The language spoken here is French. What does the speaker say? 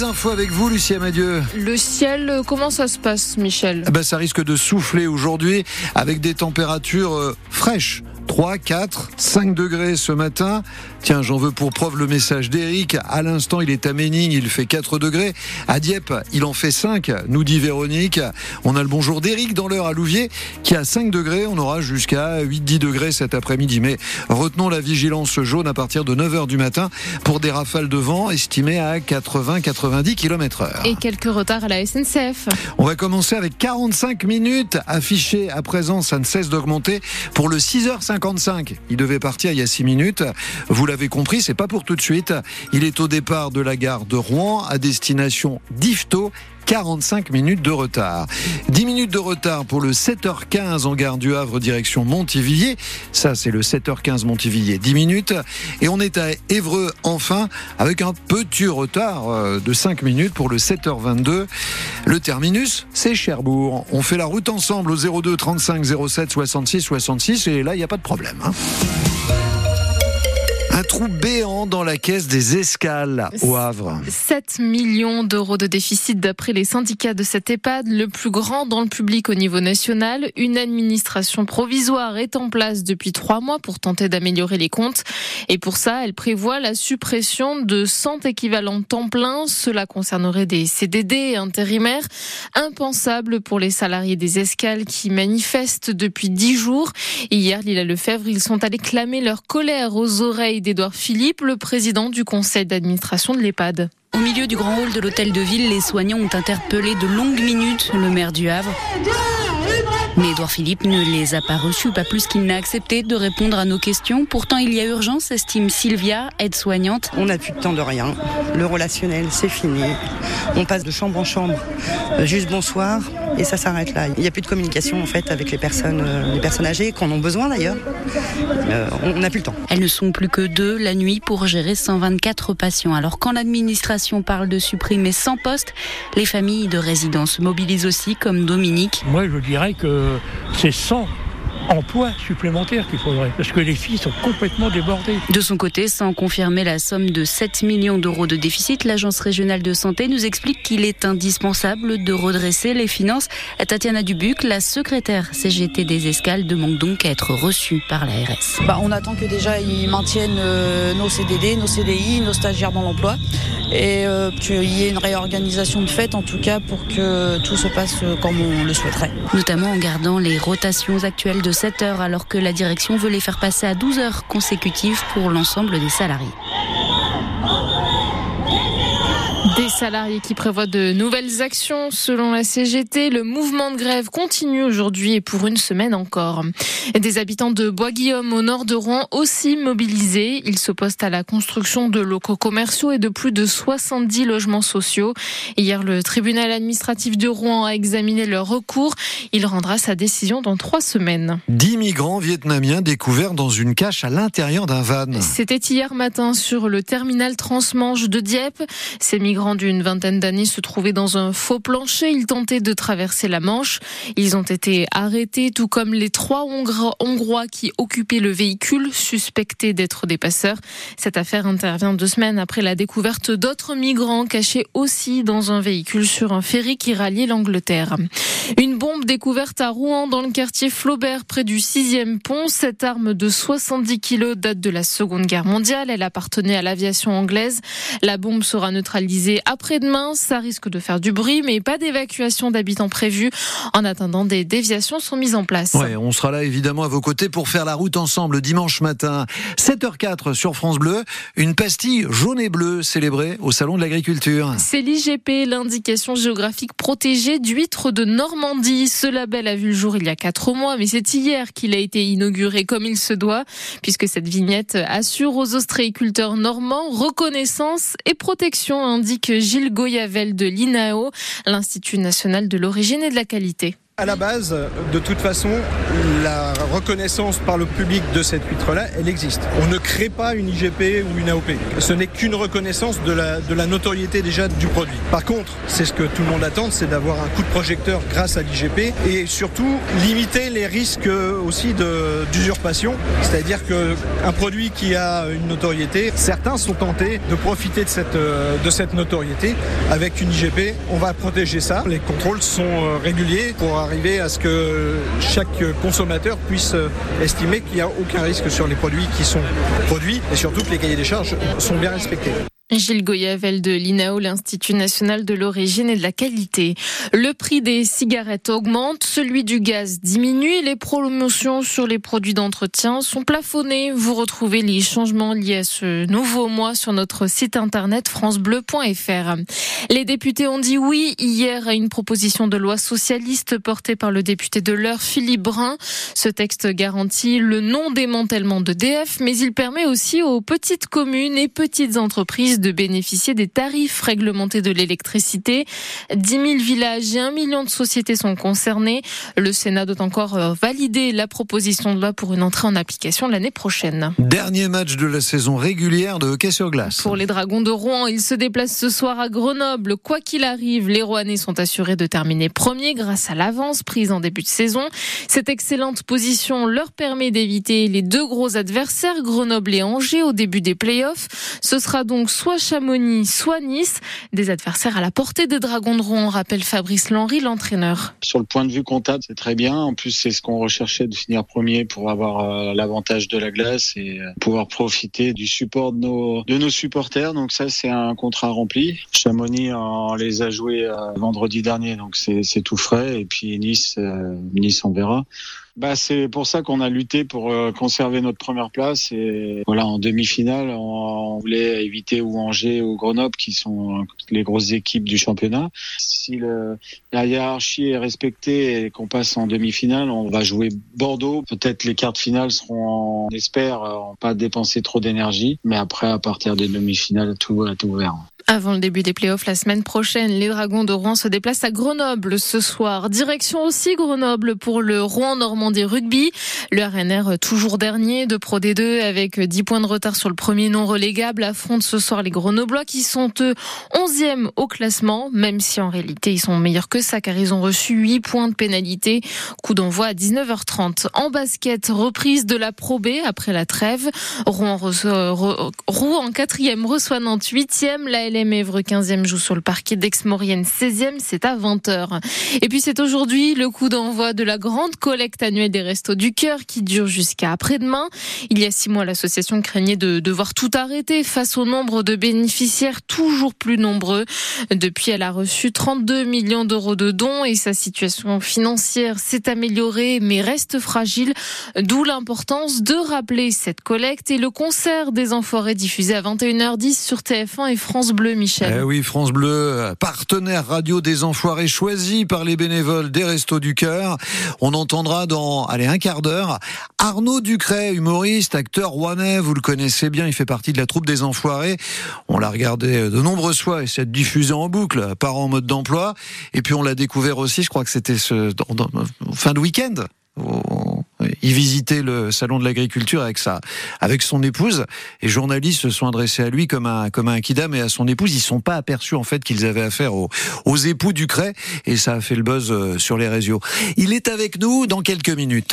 les infos avec vous, Lucie Amadieu. Le ciel, comment ça se passe, Michel? Eh ben, Ça risque de souffler aujourd'hui avec des températures euh, fraîches. 3, 4, 5 degrés ce matin. Tiens, j'en veux pour preuve le message d'Eric. À l'instant, il est à Méning, il fait 4 degrés. À Dieppe, il en fait 5, nous dit Véronique. On a le bonjour d'Eric dans l'heure à Louvier qui a 5 degrés. On aura jusqu'à 8-10 degrés cet après-midi. Mais retenons la vigilance jaune à partir de 9h du matin pour des rafales de vent estimées à 80-90 km heure. Et quelques retards à la SNCF. On va commencer avec 45 minutes affichées à présent. Ça ne cesse d'augmenter pour le 6h50 il devait partir il y a 6 minutes. Vous l'avez compris, c'est pas pour tout de suite. Il est au départ de la gare de Rouen à destination d'Ifto 45 minutes de retard. 10 minutes de retard pour le 7h15 en gare du Havre direction Montivilliers. Ça, c'est le 7h15 Montivilliers. 10 minutes. Et on est à Évreux enfin avec un petit retard euh, de 5 minutes pour le 7h22. Le terminus, c'est Cherbourg. On fait la route ensemble au 02 35 07 66 66 et là, il n'y a pas de problème. Hein. Un trou béant dans la caisse des escales au Havre. 7 millions d'euros de déficit d'après les syndicats de cette EHPAD, le plus grand dans le public au niveau national. Une administration provisoire est en place depuis trois mois pour tenter d'améliorer les comptes. Et pour ça, elle prévoit la suppression de 100 équivalents temps plein. Cela concernerait des CDD intérimaires. Impensable pour les salariés des escales qui manifestent depuis dix jours. Hier, Lila Lefebvre, ils sont allés clamer leur colère aux oreilles des Édouard Philippe, le président du conseil d'administration de l'EHPAD. Au milieu du grand hall de l'hôtel de ville, les soignants ont interpellé de longues minutes le maire du Havre. Mais Edouard Philippe ne les a pas reçus, pas plus qu'il n'a accepté de répondre à nos questions. Pourtant, il y a urgence, estime Sylvia, aide-soignante. On n'a plus de temps de rien. Le relationnel, c'est fini. On passe de chambre en chambre. Euh, juste bonsoir, et ça s'arrête là. Il n'y a plus de communication en fait avec les personnes, euh, les personnes âgées, qui en ont besoin d'ailleurs. Euh, on n'a plus le temps. Elles ne sont plus que deux la nuit pour gérer 124 patients. Alors quand l'administration parle de supprimer 100 postes, les familles de résidents se mobilisent aussi, comme Dominique. Moi, je dirais que c'est 100 emploi supplémentaire qu'il faudrait, parce que les filles sont complètement débordées. De son côté, sans confirmer la somme de 7 millions d'euros de déficit, l'Agence régionale de santé nous explique qu'il est indispensable de redresser les finances. Tatiana Dubuc, la secrétaire CGT des escales, demande donc à être reçue par l'ARS. Bah, on attend que déjà ils maintiennent euh, nos CDD, nos CDI, nos stagiaires dans l'emploi et euh, qu'il y ait une réorganisation de fait en tout cas pour que tout se passe comme on le souhaiterait. Notamment en gardant les rotations actuelles de 7 heures alors que la direction veut les faire passer à 12 heures consécutives pour l'ensemble des salariés. Des salariés qui prévoient de nouvelles actions selon la CGT. Le mouvement de grève continue aujourd'hui et pour une semaine encore. Des habitants de Bois-Guillaume au nord de Rouen aussi mobilisés. Ils s'opposent à la construction de locaux commerciaux et de plus de 70 logements sociaux. Hier, le tribunal administratif de Rouen a examiné leur recours. Il rendra sa décision dans trois semaines. Dix migrants vietnamiens découverts dans une cache à l'intérieur d'un van. C'était hier matin sur le terminal transmanche de Dieppe. Ces migrants migrants d'une vingtaine d'années se trouvaient dans un faux plancher. Ils tentaient de traverser la Manche. Ils ont été arrêtés, tout comme les trois Hongrois qui occupaient le véhicule, suspectés d'être des passeurs. Cette affaire intervient deux semaines après la découverte d'autres migrants cachés aussi dans un véhicule sur un ferry qui ralliait l'Angleterre. Une bombe découverte à Rouen dans le quartier Flaubert près du sixième pont. Cette arme de 70 kilos date de la Seconde Guerre mondiale. Elle appartenait à l'aviation anglaise. La bombe sera neutralisée après-demain. Ça risque de faire du bruit, mais pas d'évacuation d'habitants prévue. En attendant, des déviations sont mises en place. Ouais, on sera là évidemment à vos côtés pour faire la route ensemble dimanche matin, 7h04 sur France Bleu. Une pastille jaune et bleue célébrée au Salon de l'Agriculture. C'est l'IGP, l'indication géographique protégée d'huîtres de Normandie. Ce label a vu le jour il y a quatre mois, mais c'est hier qu'il a été inauguré comme il se doit, puisque cette vignette assure aux ostréiculteurs normands reconnaissance et protection, indique Gilles Goyavel de l'INAO, l'Institut national de l'origine et de la qualité. À la base, de toute façon, la reconnaissance par le public de cette huître-là, elle existe. On ne crée pas une IGP ou une AOP. Ce n'est qu'une reconnaissance de la, notoriété déjà du produit. Par contre, c'est ce que tout le monde attend, c'est d'avoir un coup de projecteur grâce à l'IGP et surtout limiter les risques aussi d'usurpation. C'est-à-dire qu'un produit qui a une notoriété, certains sont tentés de profiter de cette, de cette notoriété. Avec une IGP, on va protéger ça. Les contrôles sont réguliers pour arriver à ce que chaque consommateur puisse estimer qu'il n'y a aucun risque sur les produits qui sont produits et surtout que les cahiers des charges sont bien respectés. Gilles Goyavel de l'INAO, l'Institut national de l'origine et de la qualité. Le prix des cigarettes augmente, celui du gaz diminue les promotions sur les produits d'entretien sont plafonnées. Vous retrouvez les changements liés à ce nouveau mois sur notre site internet francebleu.fr. Les députés ont dit oui hier à une proposition de loi socialiste portée par le député de l'heure Philippe Brun. Ce texte garantit le non-démantèlement de DF, mais il permet aussi aux petites communes et petites entreprises de bénéficier des tarifs réglementés de l'électricité. 10 000 villages et 1 million de sociétés sont concernés. Le Sénat doit encore euh, valider la proposition de loi pour une entrée en application l'année prochaine. Dernier match de la saison régulière de hockey sur glace. Pour les Dragons de Rouen, ils se déplacent ce soir à Grenoble. Quoi qu'il arrive, les Rouennais sont assurés de terminer premier grâce à l'avance prise en début de saison. Cette excellente position leur permet d'éviter les deux gros adversaires, Grenoble et Angers, au début des playoffs. Ce sera donc soit soit Chamonix, soit Nice. Des adversaires à la portée des Dragons de Rouen, rappelle Fabrice Lenry, l'entraîneur. Sur le point de vue comptable, c'est très bien. En plus, c'est ce qu'on recherchait de finir premier pour avoir euh, l'avantage de la glace et euh, pouvoir profiter du support de nos, de nos supporters. Donc ça, c'est un contrat rempli. Chamonix, on les a joués euh, vendredi dernier, donc c'est tout frais. Et puis Nice, Nice, on verra. Bah, c'est pour ça qu'on a lutté pour euh, conserver notre première place et voilà en demi-finale on, voulait éviter ou Angers ou Grenoble qui sont les grosses équipes du championnat. Si le, la hiérarchie est respectée et qu'on passe en demi-finale, on va jouer Bordeaux. Peut-être les quarts de finale seront, on espère, euh, pas dépenser trop d'énergie, mais après à partir des demi-finales tout est ouvert. Avant le début des playoffs la semaine prochaine, les Dragons de Rouen se déplacent à Grenoble ce soir. Direction aussi Grenoble pour le Rouen Normandie Rugby. Le RNR toujours dernier de Pro D2 avec 10 points de retard sur le premier non relégable affronte ce soir les Grenoblois qui sont eux 11e au classement, même si en réalité ils sont meilleurs que ça car ils ont reçu 8 points de pénalité. Coup d'envoi à 19h30. En basket, reprise de la Pro B après la trêve. Rouen, reçoit, Rouen 4e reçoit Nantes 8e. La Evre 15e joue sur le parquet d'Aix-Maurienne 16e, c'est à 20h. Et puis c'est aujourd'hui le coup d'envoi de la grande collecte annuelle des Restos du Cœur qui dure jusqu'à après-demain. Il y a six mois, l'association craignait de devoir tout arrêter face au nombre de bénéficiaires toujours plus nombreux. Depuis, elle a reçu 32 millions d'euros de dons et sa situation financière s'est améliorée mais reste fragile, d'où l'importance de rappeler cette collecte et le concert des Enfoirés diffusé à 21h10 sur TF1 et France Bleu. Michel. Eh oui, France Bleu, partenaire radio des Enfoirés choisi par les bénévoles des Restos du Cœur. On entendra dans, allez, un quart d'heure, Arnaud Ducret, humoriste, acteur rouennais, vous le connaissez bien, il fait partie de la troupe des Enfoirés. On l'a regardé de nombreuses fois et s'est diffusé en boucle, par en mode d'emploi. Et puis on l'a découvert aussi, je crois que c'était fin de week-end il visitait le salon de l'agriculture avec sa, avec son épouse. Et journalistes se sont adressés à lui comme un, comme un kidam et à son épouse. Ils sont pas aperçus en fait qu'ils avaient affaire aux, aux époux du Cray et ça a fait le buzz euh, sur les réseaux. Il est avec nous dans quelques minutes.